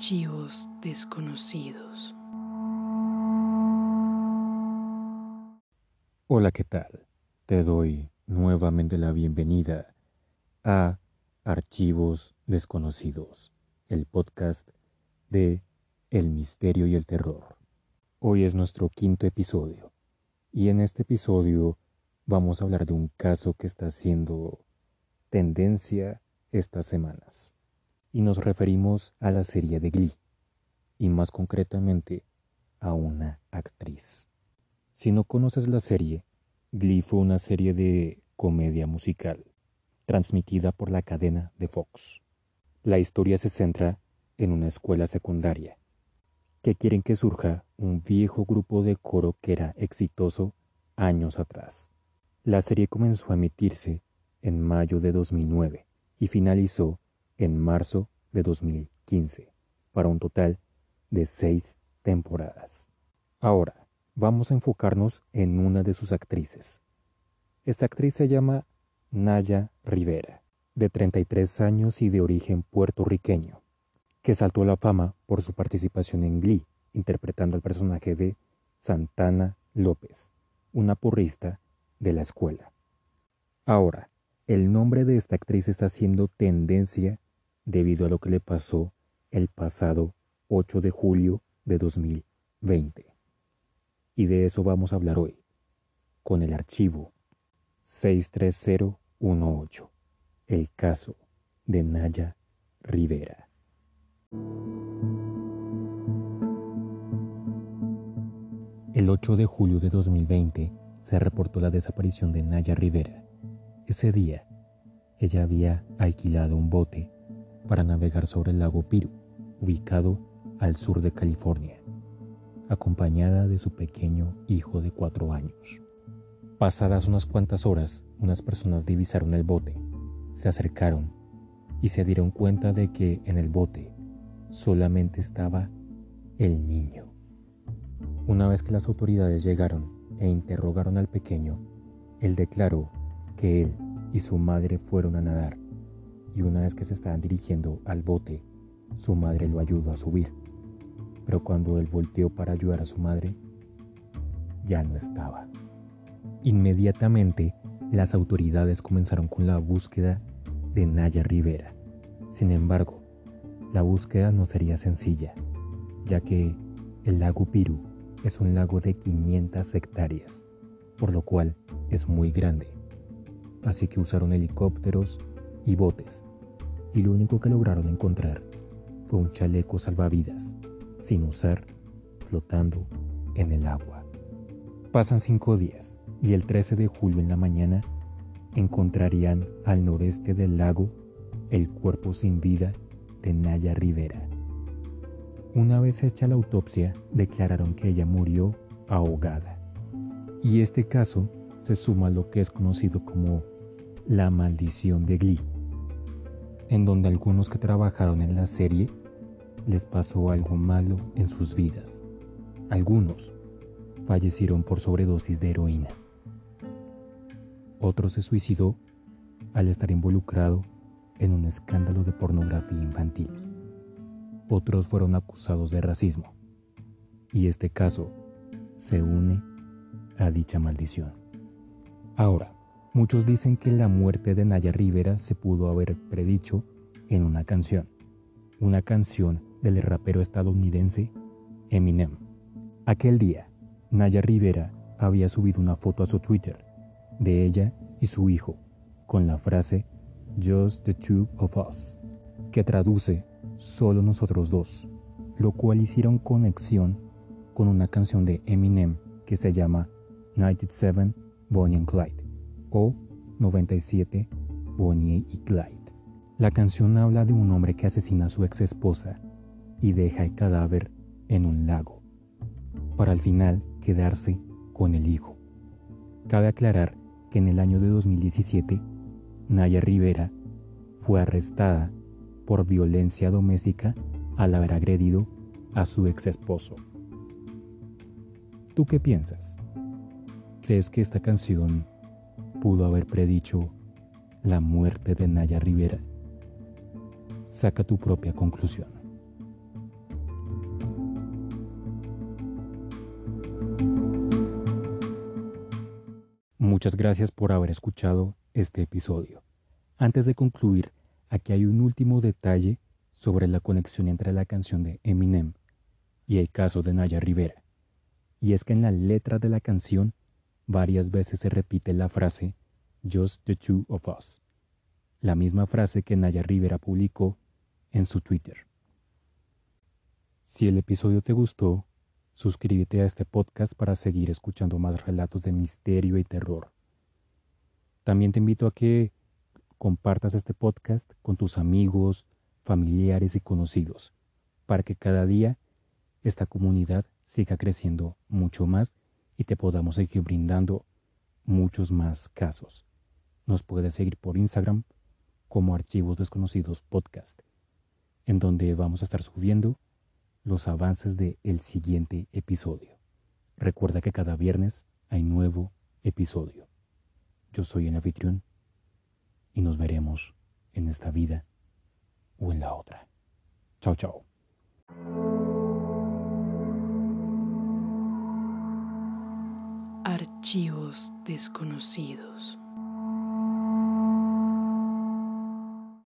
Archivos desconocidos. Hola, ¿qué tal? Te doy nuevamente la bienvenida a Archivos desconocidos, el podcast de El misterio y el terror. Hoy es nuestro quinto episodio y en este episodio vamos a hablar de un caso que está haciendo tendencia estas semanas y nos referimos a la serie de Glee, y más concretamente a una actriz. Si no conoces la serie, Glee fue una serie de comedia musical, transmitida por la cadena de Fox. La historia se centra en una escuela secundaria, que quieren que surja un viejo grupo de coro que era exitoso años atrás. La serie comenzó a emitirse en mayo de 2009 y finalizó en marzo de 2015, para un total de seis temporadas. Ahora, vamos a enfocarnos en una de sus actrices. Esta actriz se llama Naya Rivera, de 33 años y de origen puertorriqueño, que saltó a la fama por su participación en Glee, interpretando al personaje de Santana López, una porrista de la escuela. Ahora, el nombre de esta actriz está haciendo tendencia debido a lo que le pasó el pasado 8 de julio de 2020. Y de eso vamos a hablar hoy, con el archivo 63018, el caso de Naya Rivera. El 8 de julio de 2020 se reportó la desaparición de Naya Rivera. Ese día, ella había alquilado un bote para navegar sobre el lago Piru, ubicado al sur de California, acompañada de su pequeño hijo de cuatro años. Pasadas unas cuantas horas, unas personas divisaron el bote, se acercaron y se dieron cuenta de que en el bote solamente estaba el niño. Una vez que las autoridades llegaron e interrogaron al pequeño, él declaró que él y su madre fueron a nadar y una vez que se estaban dirigiendo al bote, su madre lo ayudó a subir. Pero cuando él volteó para ayudar a su madre, ya no estaba. Inmediatamente, las autoridades comenzaron con la búsqueda de Naya Rivera. Sin embargo, la búsqueda no sería sencilla, ya que el lago Piru es un lago de 500 hectáreas, por lo cual es muy grande. Así que usaron helicópteros y botes, y lo único que lograron encontrar fue un chaleco salvavidas, sin usar, flotando en el agua. Pasan cinco días y el 13 de julio en la mañana encontrarían al noreste del lago el cuerpo sin vida de Naya Rivera. Una vez hecha la autopsia, declararon que ella murió ahogada. Y este caso se suma a lo que es conocido como la maldición de Glee, en donde algunos que trabajaron en la serie les pasó algo malo en sus vidas. Algunos fallecieron por sobredosis de heroína. Otro se suicidó al estar involucrado en un escándalo de pornografía infantil. Otros fueron acusados de racismo. Y este caso se une a dicha maldición. Ahora, Muchos dicen que la muerte de Naya Rivera se pudo haber predicho en una canción, una canción del rapero estadounidense Eminem. Aquel día, Naya Rivera había subido una foto a su Twitter de ella y su hijo con la frase Just the two of us, que traduce solo nosotros dos, lo cual hicieron conexión con una canción de Eminem que se llama 97 Bonnie and Clyde o 97 Bonnie y Clyde. La canción habla de un hombre que asesina a su ex esposa y deja el cadáver en un lago, para al final quedarse con el hijo. Cabe aclarar que en el año de 2017, Naya Rivera fue arrestada por violencia doméstica al haber agredido a su ex esposo. ¿Tú qué piensas? ¿Crees que esta canción pudo haber predicho la muerte de Naya Rivera. Saca tu propia conclusión. Muchas gracias por haber escuchado este episodio. Antes de concluir, aquí hay un último detalle sobre la conexión entre la canción de Eminem y el caso de Naya Rivera. Y es que en la letra de la canción varias veces se repite la frase Just the two of us, la misma frase que Naya Rivera publicó en su Twitter. Si el episodio te gustó, suscríbete a este podcast para seguir escuchando más relatos de misterio y terror. También te invito a que compartas este podcast con tus amigos, familiares y conocidos, para que cada día esta comunidad siga creciendo mucho más y te podamos seguir brindando muchos más casos. Nos puedes seguir por Instagram como Archivos Desconocidos Podcast, en donde vamos a estar subiendo los avances del el siguiente episodio. Recuerda que cada viernes hay nuevo episodio. Yo soy el anfitrión y nos veremos en esta vida o en la otra. Chao, chao. Archivos desconocidos.